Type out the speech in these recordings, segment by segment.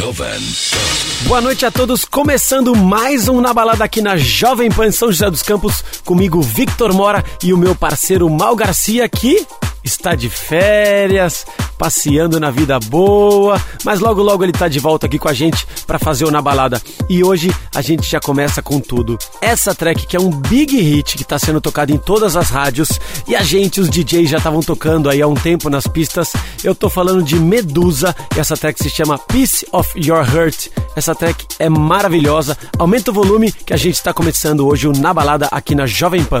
Jovem Boa noite a todos, começando mais um Na Balada aqui na Jovem Pan São José dos Campos, comigo Victor Mora e o meu parceiro Mal Garcia que está de férias, passeando na vida boa, mas logo logo ele está de volta aqui com a gente para fazer o Na Balada. E hoje a gente já começa com tudo. Essa track que é um big hit que está sendo tocado em todas as rádios e a gente, os DJs já estavam tocando aí há um tempo nas pistas. Eu tô falando de Medusa e essa track se chama Piece of Your Hurt. Essa track é maravilhosa. Aumenta o volume que a gente está começando hoje o Na Balada aqui na Jovem Pan.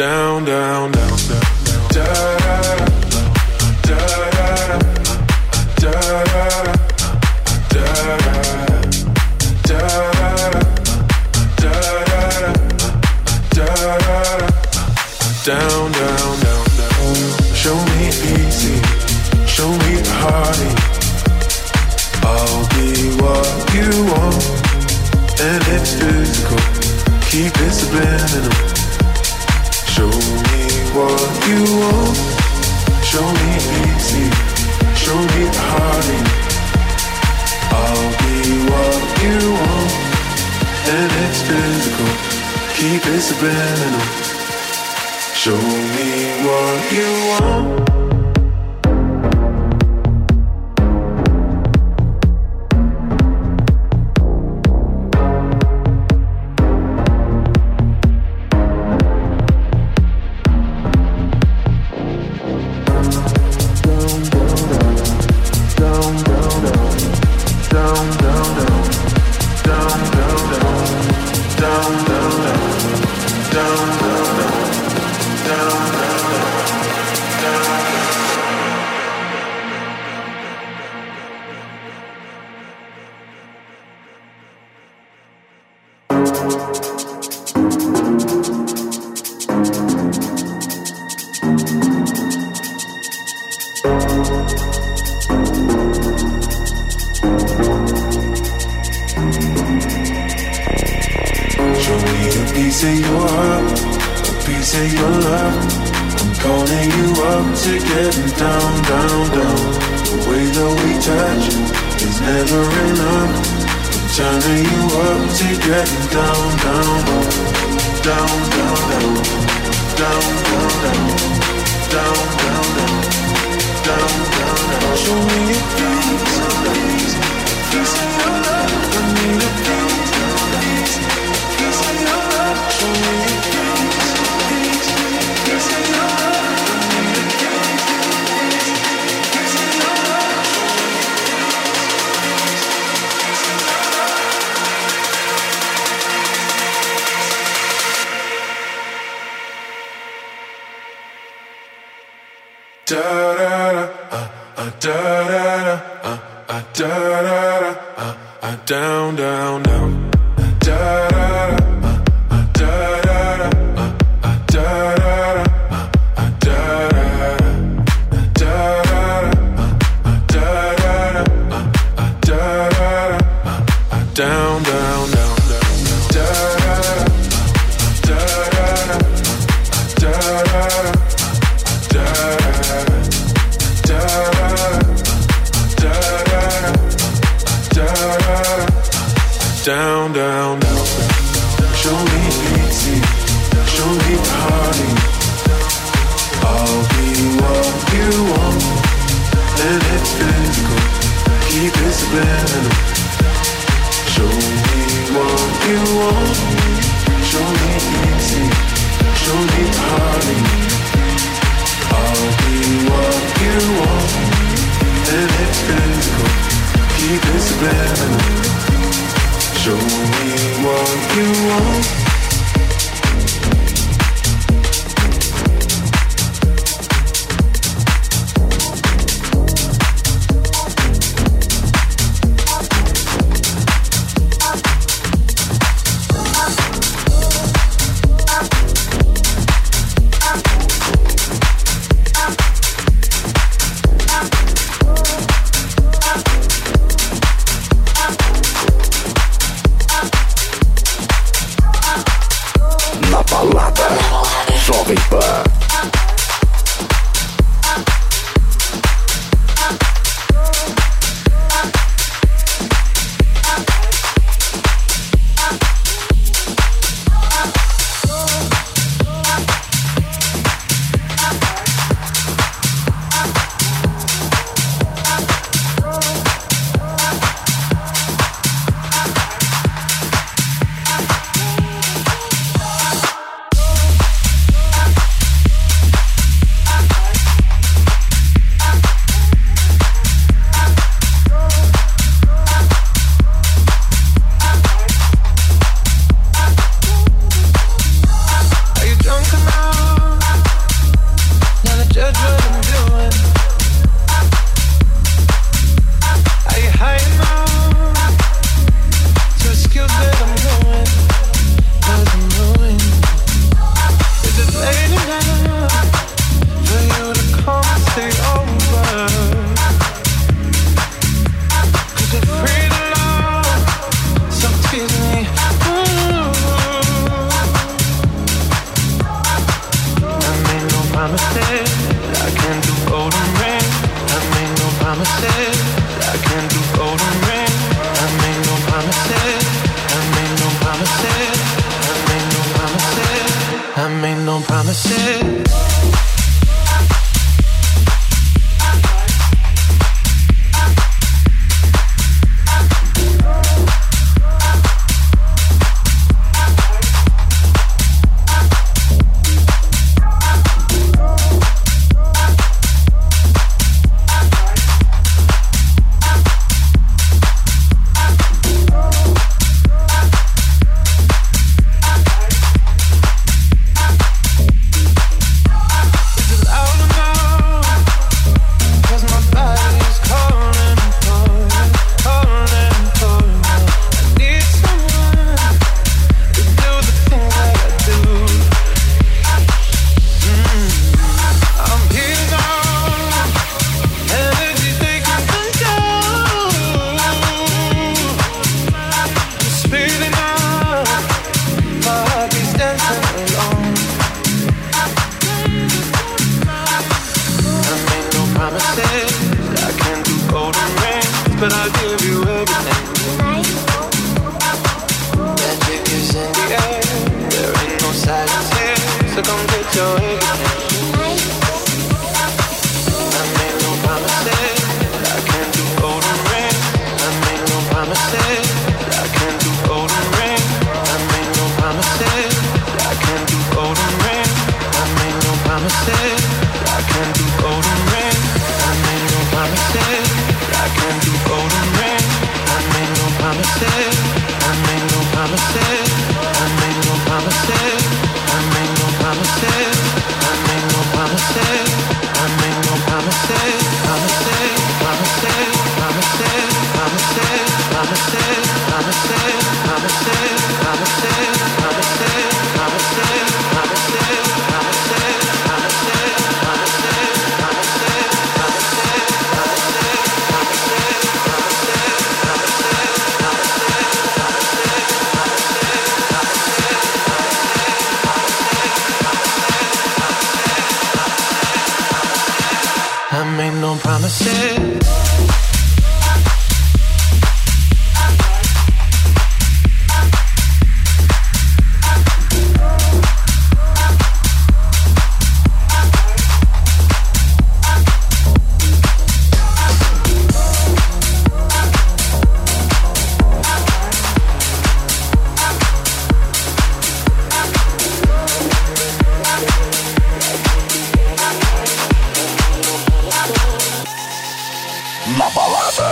Down, down, down, down, da da da da down, down, down, down. Show me easy, show me heartache. I'll be what you want, and it's physical. Keep it subliminal. Show me what you want. Show me easy. Show me. I'll be what you want, and it's physical. Keep it subliminal. Show me what you want.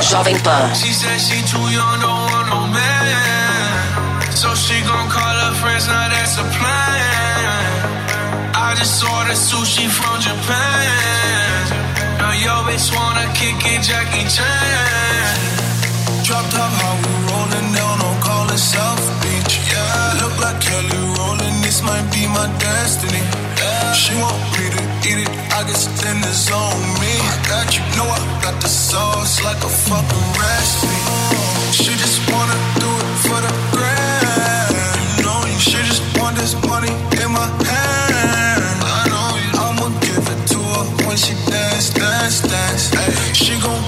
Jovem Pan. She said she too young, don't want no man. So she gon' call her friends, now that's a plan. I just ordered sushi from Japan. Now yo bitch wanna kick it, Jackie Chan. Drop how we rollin' call it South Beach. Yeah, look like Kelly rollin', this might be my destiny. Yeah. She eat it, I guess then it's on me. I got you, know I got the sauce like a fucking recipe. She just wanna do it for the grand. You know, she just want this money in my hand. I know you. I'ma give it to her when she dance, dance, dance. Ay, she gon'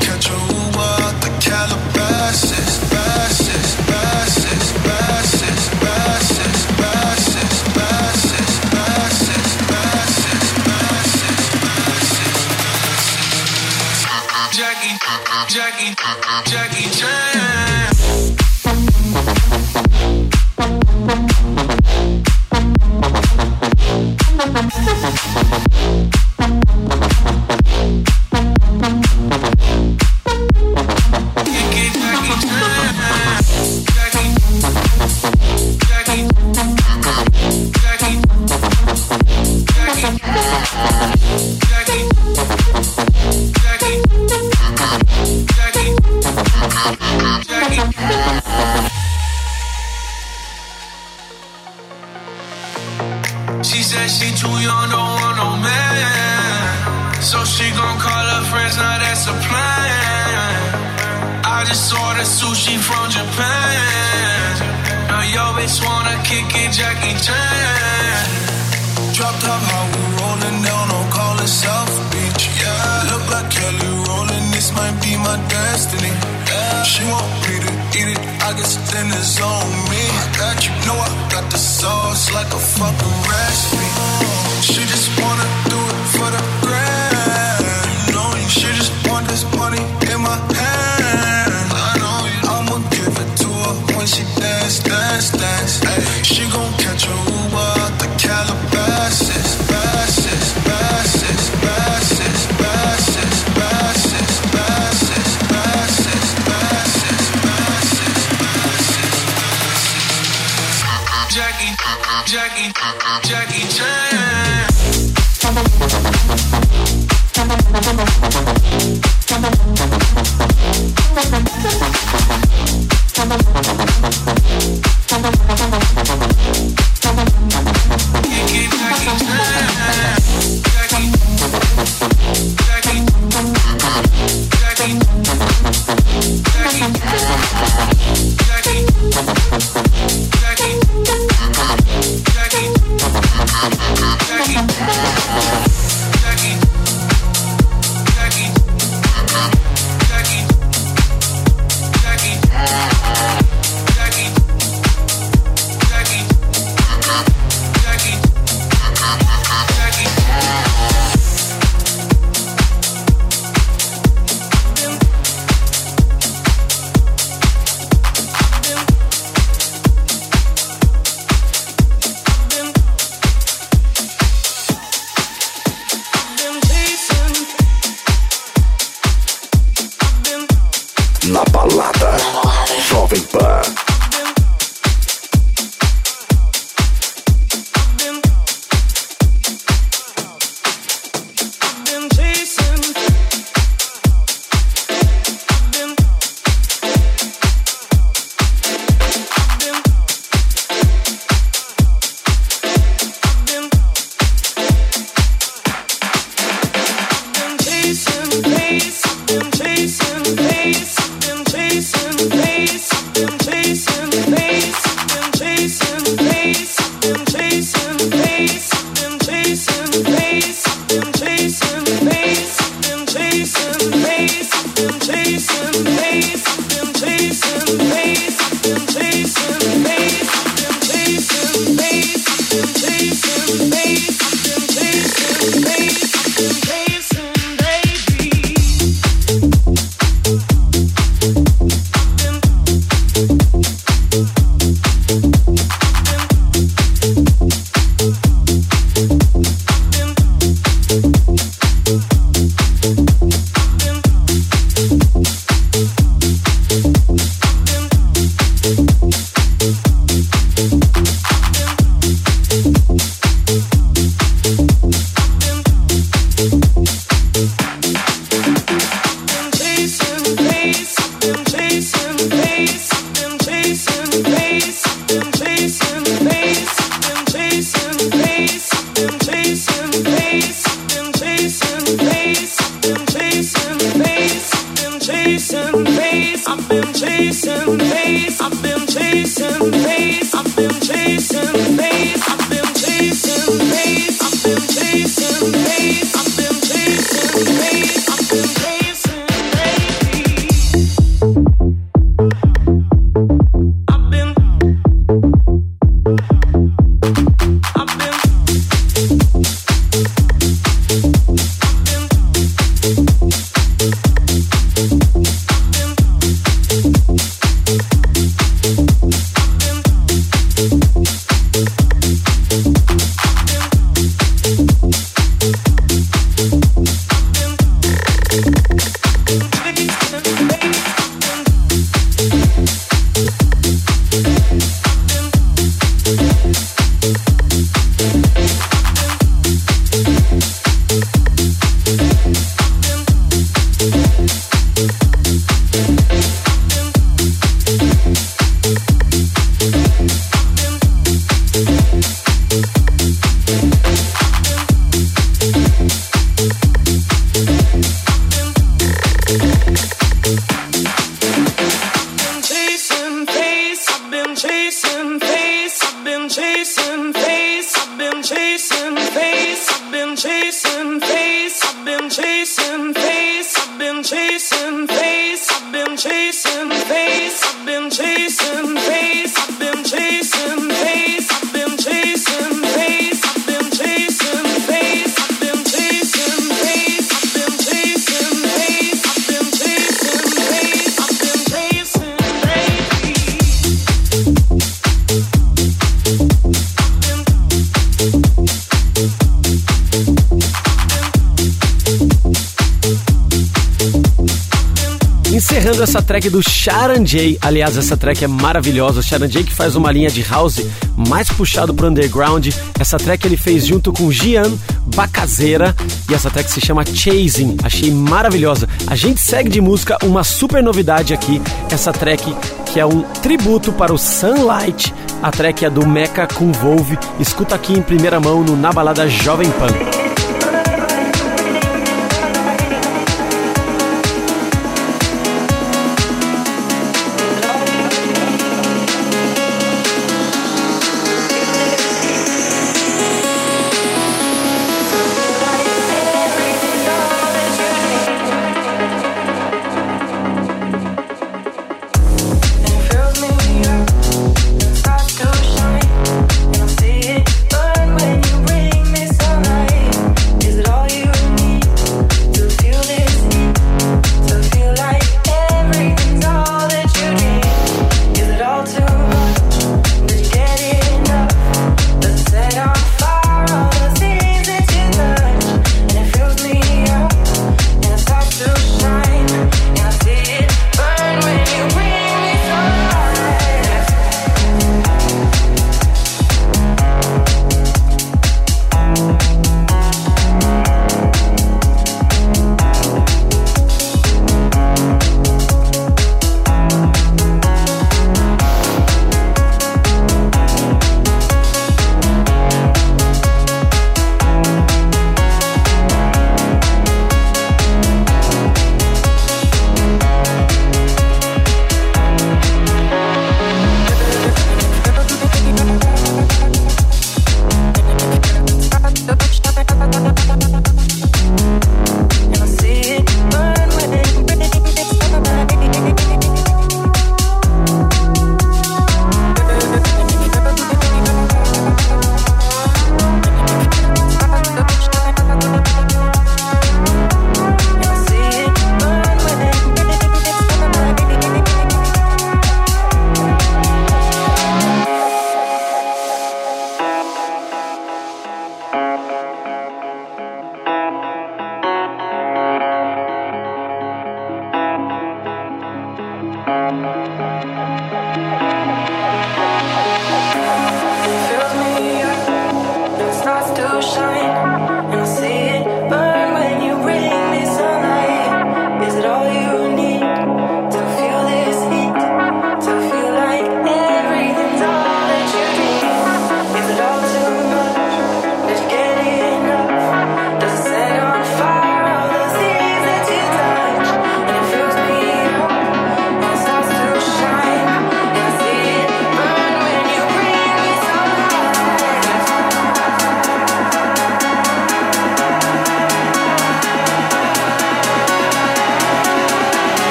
essa track do Sharon J. Aliás, essa track é maravilhosa. O Sharon J que faz uma linha de house mais puxado pro underground. Essa track ele fez junto com Gian Bacazeira e essa track se chama Chasing. Achei maravilhosa. A gente segue de música uma super novidade aqui. Essa track que é um tributo para o Sunlight. A track é do Mecha com Volve. Escuta aqui em primeira mão no Na Balada Jovem. Pan.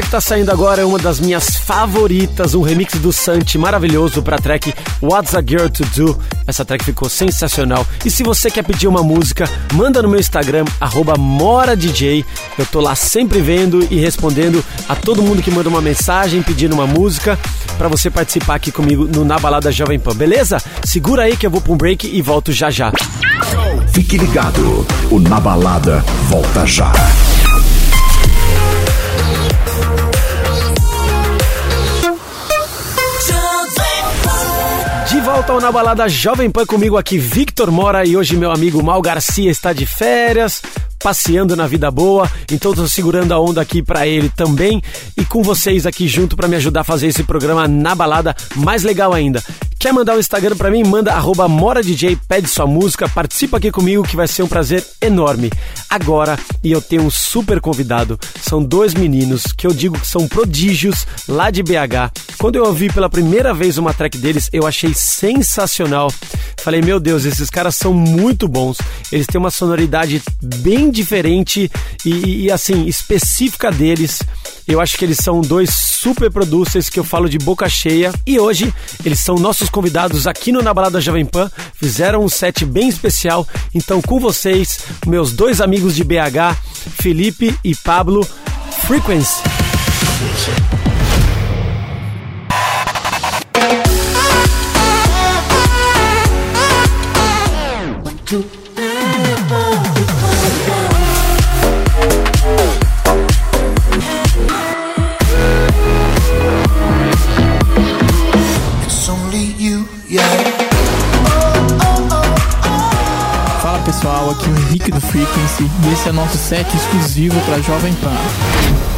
Essa que tá saindo agora é uma das minhas favoritas, um remix do Santi maravilhoso pra track What's a Girl to Do. Essa track ficou sensacional. E se você quer pedir uma música, manda no meu Instagram, MoraDJ. Eu tô lá sempre vendo e respondendo a todo mundo que manda uma mensagem pedindo uma música para você participar aqui comigo no Na Balada Jovem Pan, beleza? Segura aí que eu vou pra um break e volto já já. Fique ligado, o Na Balada volta já. Na Balada Jovem Pan comigo aqui, Victor Mora, e hoje meu amigo Mal Garcia está de férias, passeando na vida boa, então tô segurando a onda aqui para ele também e com vocês aqui junto para me ajudar a fazer esse programa na balada mais legal ainda. Quer mandar um Instagram pra mim? Manda arroba MoraDJ, pede sua música, participa aqui comigo que vai ser um prazer enorme. Agora, e eu tenho um super convidado, são dois meninos que eu digo que são prodígios lá de BH. Quando eu ouvi pela primeira vez uma track deles, eu achei sensacional. Falei, meu Deus, esses caras são muito bons. Eles têm uma sonoridade bem diferente e, e assim, específica deles. Eu acho que eles são dois super producers que eu falo de boca cheia. E hoje eles são nossos convidados aqui no Na Balada Jovem Pan. Fizeram um set bem especial. Então, com vocês, meus dois amigos de BH, Felipe e Pablo, Frequency. Henrique do Frequency e esse é nosso set exclusivo para Jovem Pan.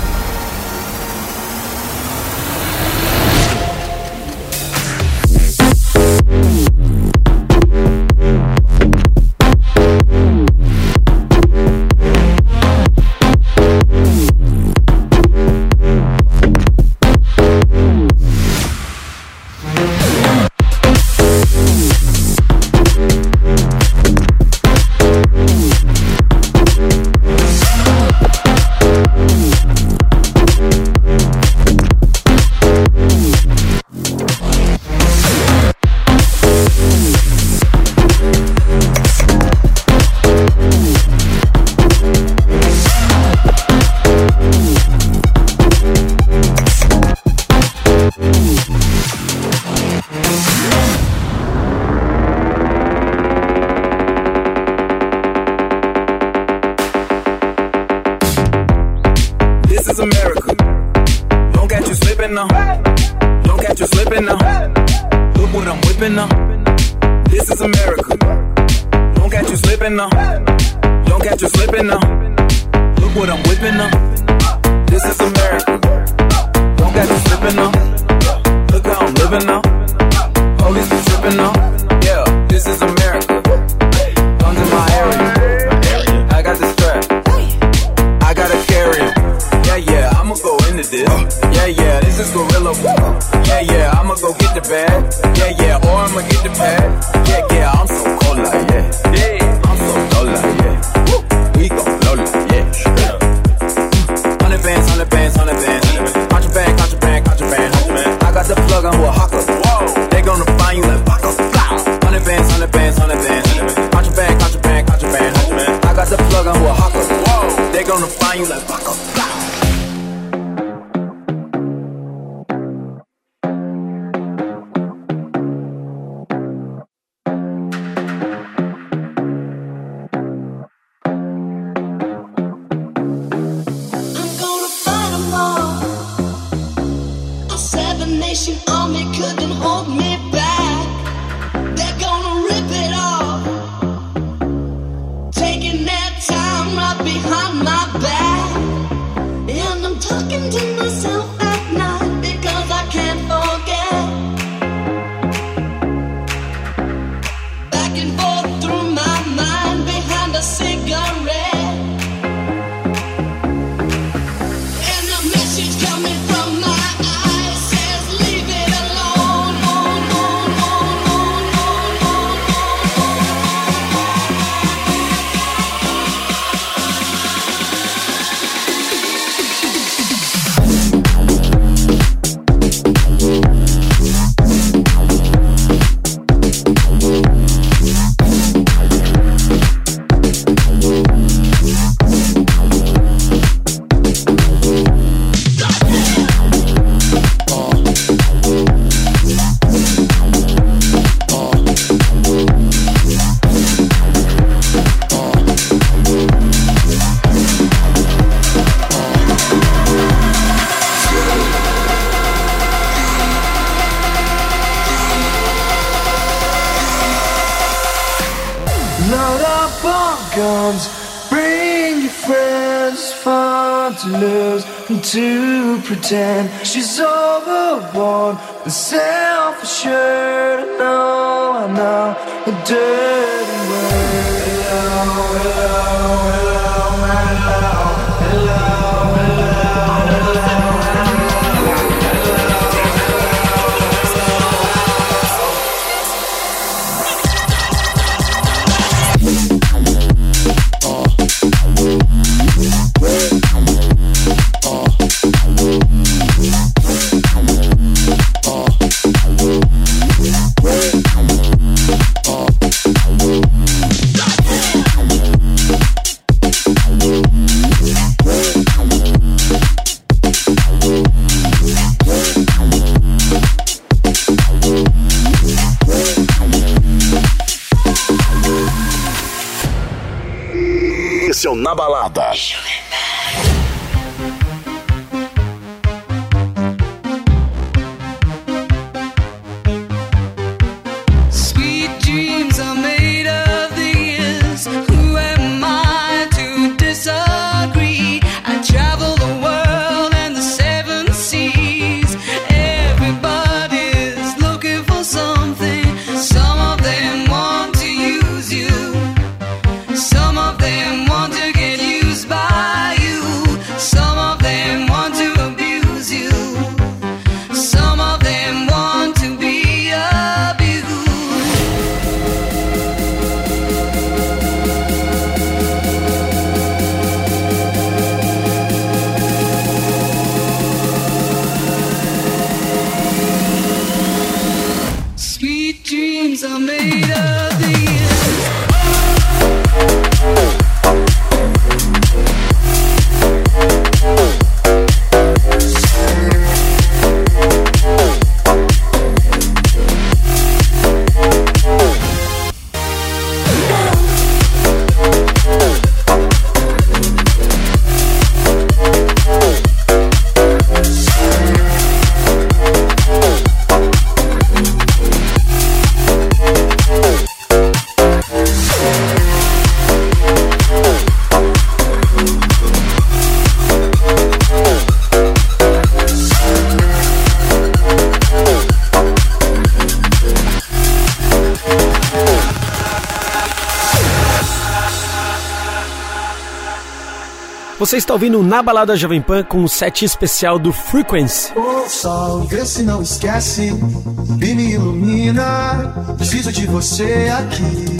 Você está ouvindo o Na Balada Jovem Pan com o set especial do Frequency. Ô sol, se não esquece e me ilumina. Preciso de você aqui.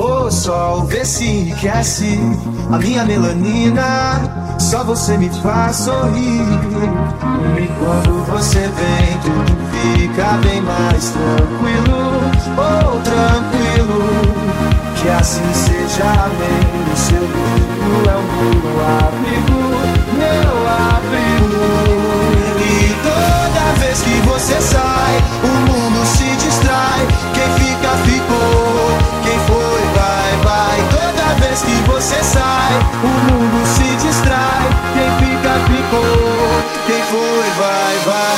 Ô sol, vê se enriquece a minha melanina. Só você me faz sorrir. E quando você vem, tudo fica bem mais tranquilo. Oh, tranquilo. Que assim seja, amém. O seu brilho é o meu abrigo, meu abrigo. E toda vez que você sai, o mundo se distrai. Quem fica, ficou. Quem foi, vai, vai. Toda vez que você sai, o mundo se distrai. Quem fica, ficou. Quem foi, vai, vai.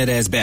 that ass back.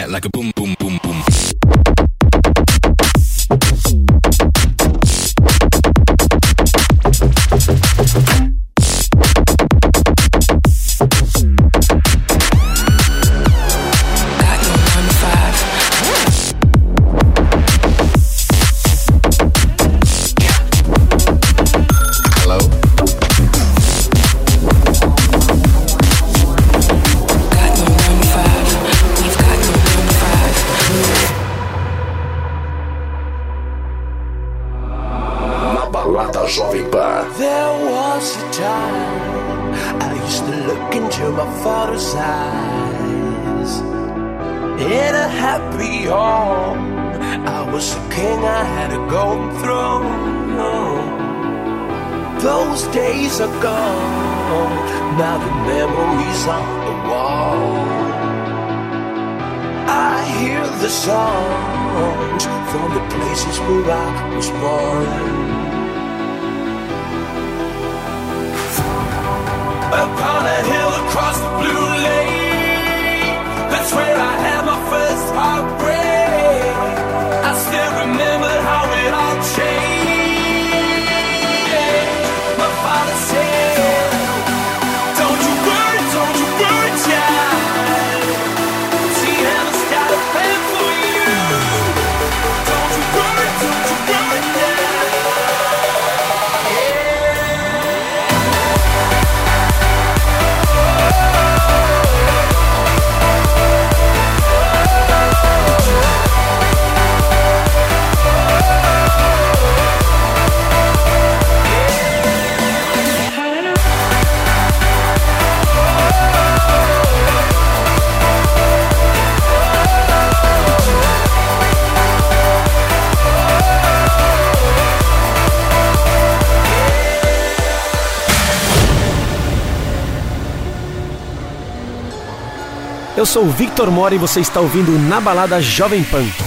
sou o Victor Mora e você está ouvindo Na Balada Jovem Pan.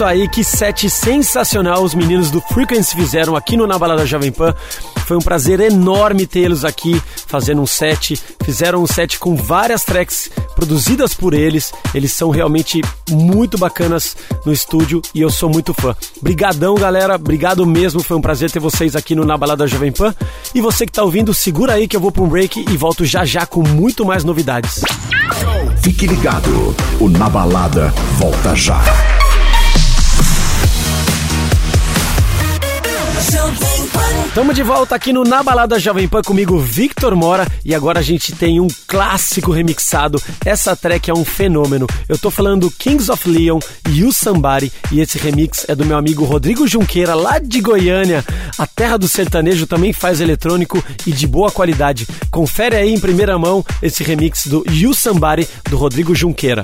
Isso aí, que set sensacional os meninos do Frequency fizeram aqui no Na Balada Jovem Pan. Foi um prazer enorme tê-los aqui fazendo um set. Fizeram um set com várias tracks produzidas por eles. Eles são realmente muito bacanas no estúdio e eu sou muito fã. Brigadão, galera. Obrigado mesmo. Foi um prazer ter vocês aqui no Na Balada Jovem Pan. E você que tá ouvindo, segura aí que eu vou pra um break e volto já já com muito mais novidades. Fique ligado, o Na Balada volta já. Tamo de volta aqui no Na Balada Jovem Pan comigo, Victor Mora, e agora a gente tem um clássico remixado. Essa track é um fenômeno. Eu tô falando Kings of Leon, You Somebody, e esse remix é do meu amigo Rodrigo Junqueira, lá de Goiânia. A terra do sertanejo também faz eletrônico e de boa qualidade. Confere aí em primeira mão esse remix do You Somebody do Rodrigo Junqueira.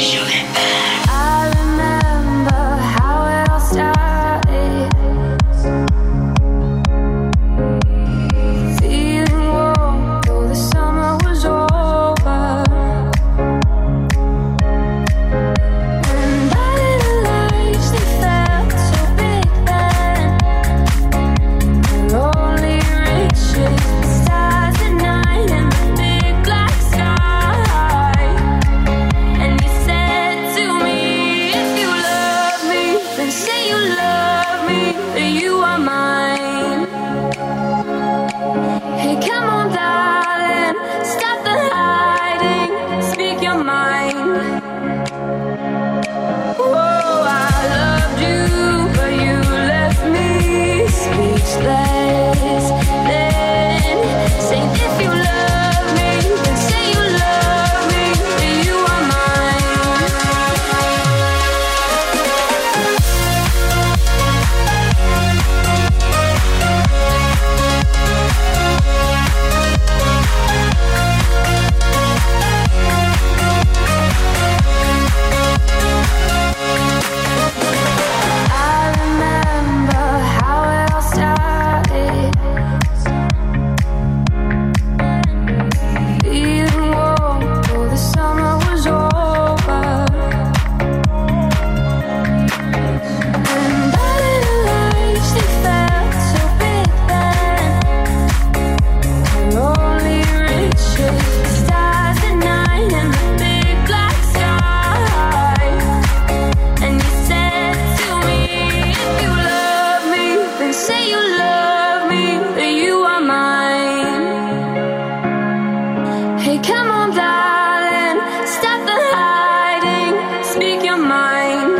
Shut mine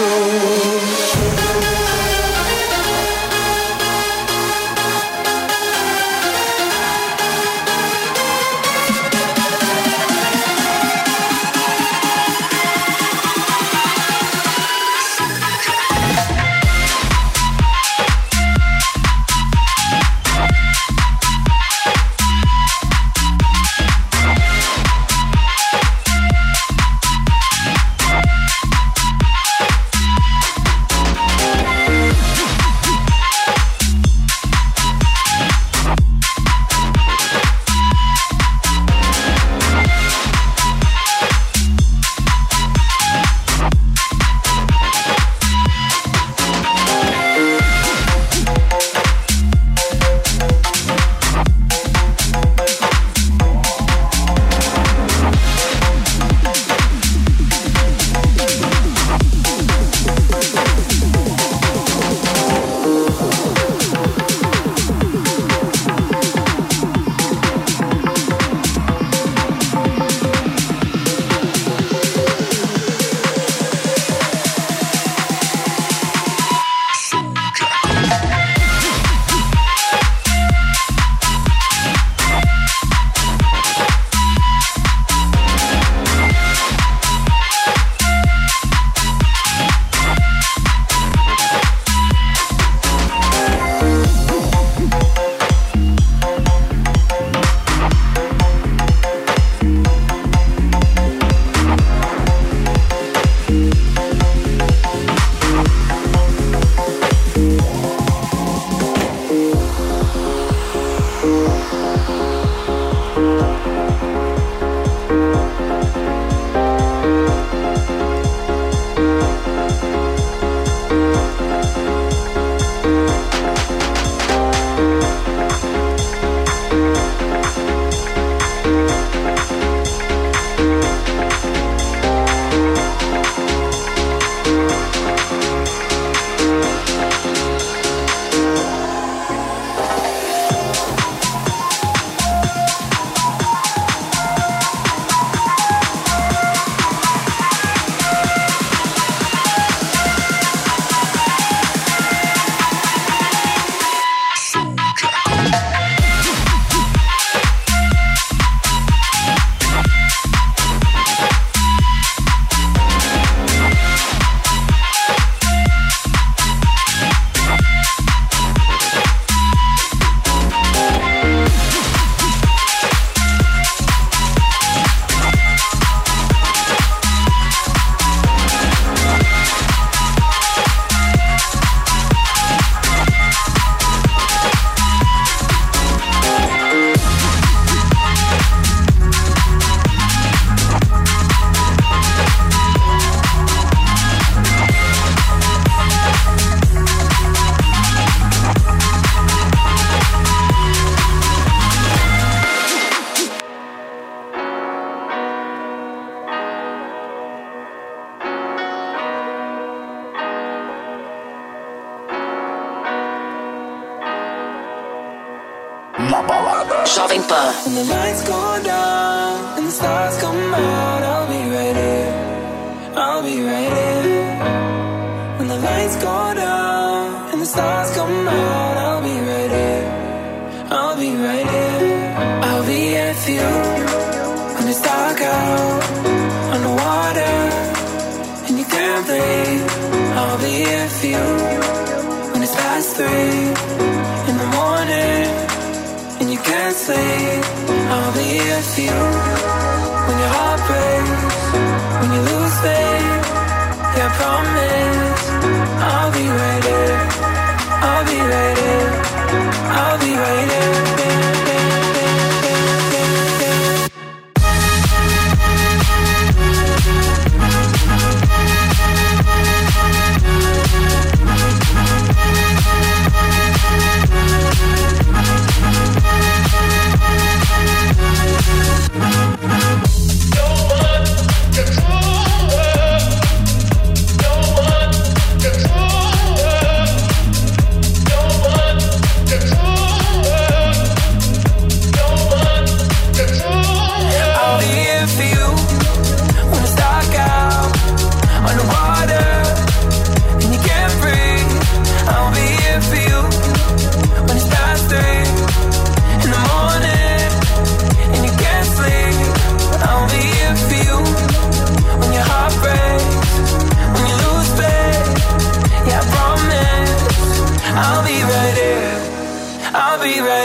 soul be ready.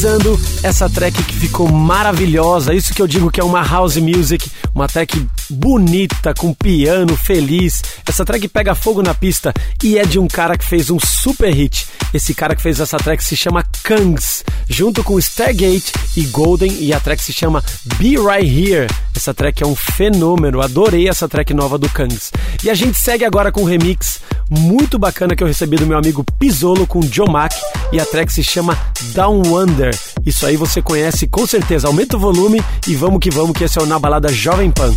Finalizando essa track que ficou maravilhosa, isso que eu digo que é uma house music, uma track bonita, com piano feliz. Essa track pega fogo na pista e é de um cara que fez um super hit. Esse cara que fez essa track se chama Kangs, junto com Stargate e Golden, e a track se chama Be Right Here. Essa track é um fenômeno, adorei essa track nova do Kangs. E a gente segue agora com um remix muito bacana que eu recebi do meu amigo Pisolo com Joe Mack, e a track se chama Down Wonder. Isso aí você conhece com certeza. Aumenta o volume e vamos que vamos, que esse é o Na Balada Jovem Pan.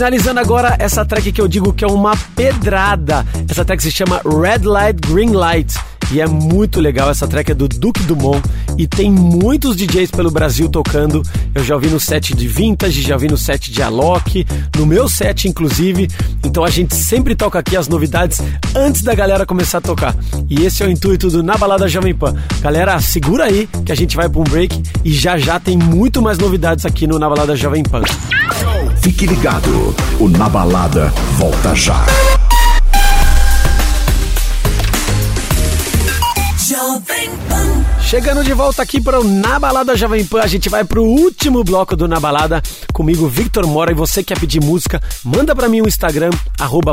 Finalizando agora essa track que eu digo que é uma pedrada. Essa track se chama Red Light Green Light. E é muito legal, essa track é do Duke Dumont e tem muitos DJs pelo Brasil tocando. Eu já ouvi no set de Vintage, já ouvi no set de Alok, no meu set inclusive. Então a gente sempre toca aqui as novidades antes da galera começar a tocar. E esse é o intuito do Na Balada Jovem Pan. Galera, segura aí que a gente vai para um break e já já tem muito mais novidades aqui no Na Balada Jovem Pan. Fique ligado, o Na Balada volta já. Chegando de volta aqui para o Na Balada Jovem Pan, a gente vai pro último bloco do Na Balada comigo, Victor Mora. E você quer pedir música, manda para mim o Instagram,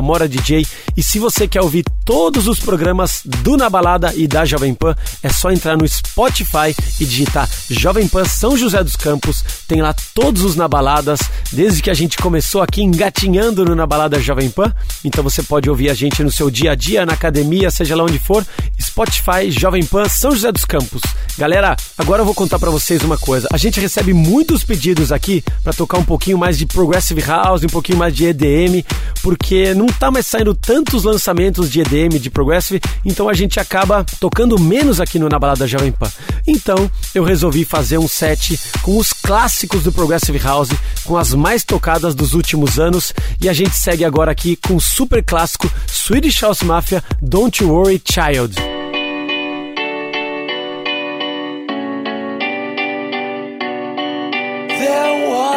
MoraDJ. E se você quer ouvir todos os programas do Na Balada e da Jovem Pan, é só entrar no Spotify e digitar Jovem Pan São José dos Campos. Tem lá todos os Na Baladas, desde que a gente começou aqui engatinhando no Na Balada Jovem Pan. Então você pode ouvir a gente no seu dia a dia, na academia, seja lá onde for. Spotify, Jovem Pan, São José dos Campos. Galera, agora eu vou contar para vocês uma coisa. A gente recebe muitos pedidos aqui para tocar um pouquinho mais de Progressive House, um pouquinho mais de EDM, porque não tá mais saindo tantos lançamentos de EDM, de Progressive, então a gente acaba tocando menos aqui no Na Balada Jovem Pan. Então, eu resolvi fazer um set com os clássicos do Progressive House, com as mais tocadas dos últimos anos, e a gente segue agora aqui com o super clássico Swedish House Mafia Don't You Worry Child.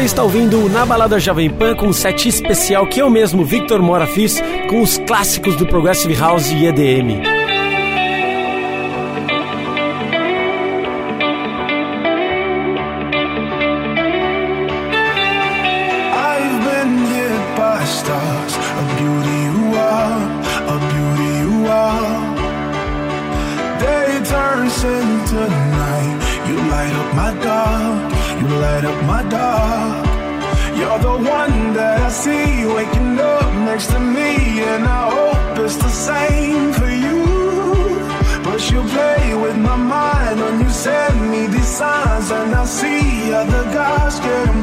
Você está ouvindo o Na Balada Jovem Pan com um set especial que eu mesmo, Victor Mora, fiz com os clássicos do Progressive House e EDM. signs and I see other guys get them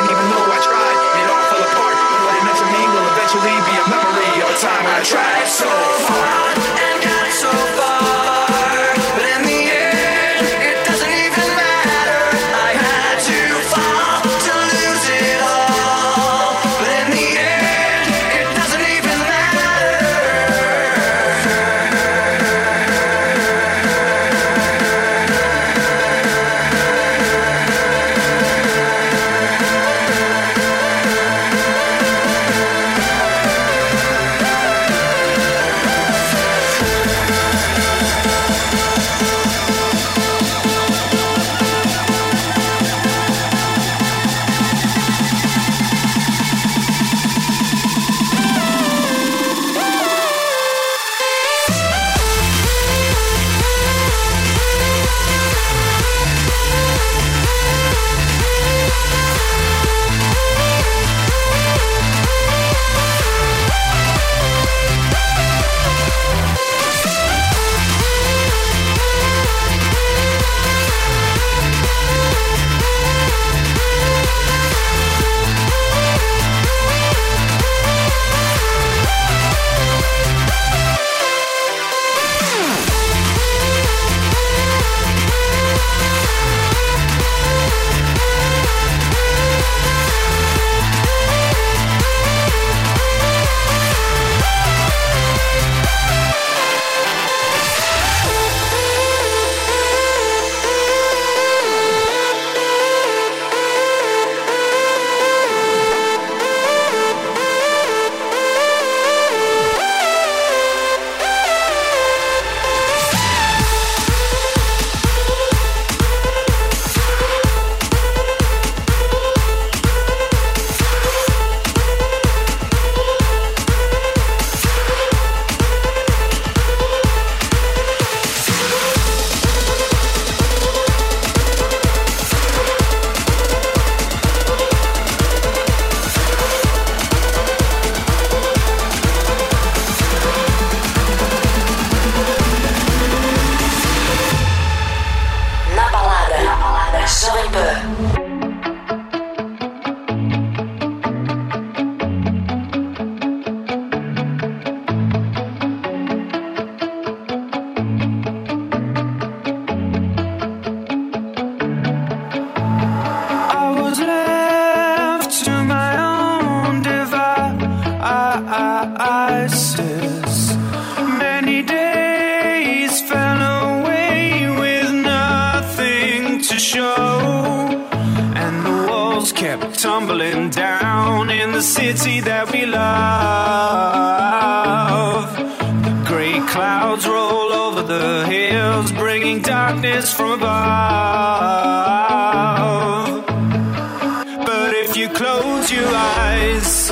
Time I tried so hard walls kept tumbling down in the city that we love. The Grey clouds roll over the hills, bringing darkness from above. But if you close your eyes,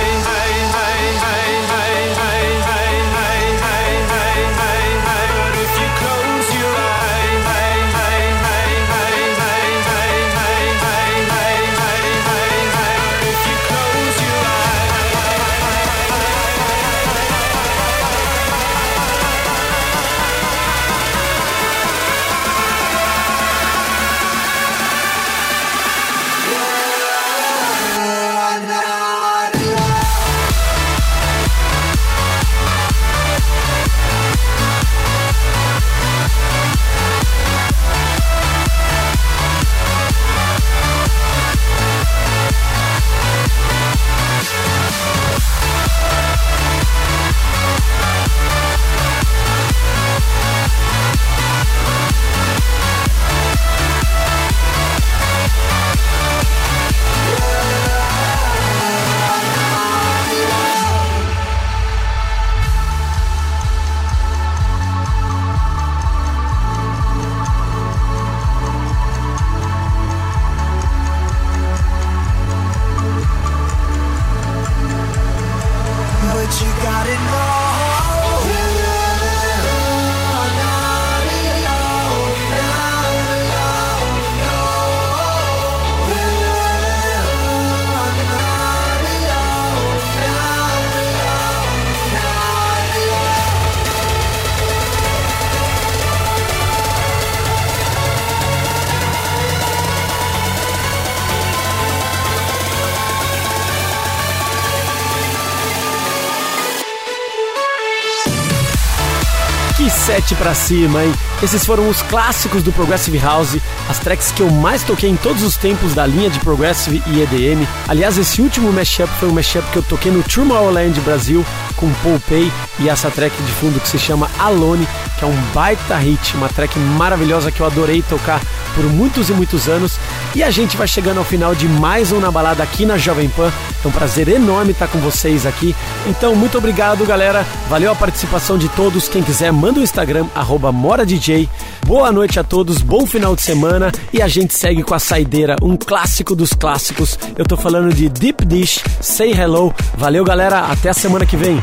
7 para cima, hein? Esses foram os clássicos do Progressive House, as tracks que eu mais toquei em todos os tempos da linha de Progressive e EDM. Aliás, esse último mashup foi um mashup que eu toquei no Tomorrowland Brasil com Paul Pay e essa track de fundo que se chama Alone, que é um baita hit, uma track maravilhosa que eu adorei tocar por muitos e muitos anos. E a gente vai chegando ao final de mais um Na Balada aqui na Jovem Pan. É um prazer enorme estar com vocês aqui. Então, muito obrigado, galera. Valeu a participação de todos. Quem quiser, manda o Instagram, MoraDJ. Boa noite a todos, bom final de semana. E a gente segue com a saideira, um clássico dos clássicos. Eu tô falando de Deep Dish, Say Hello. Valeu, galera. Até a semana que vem.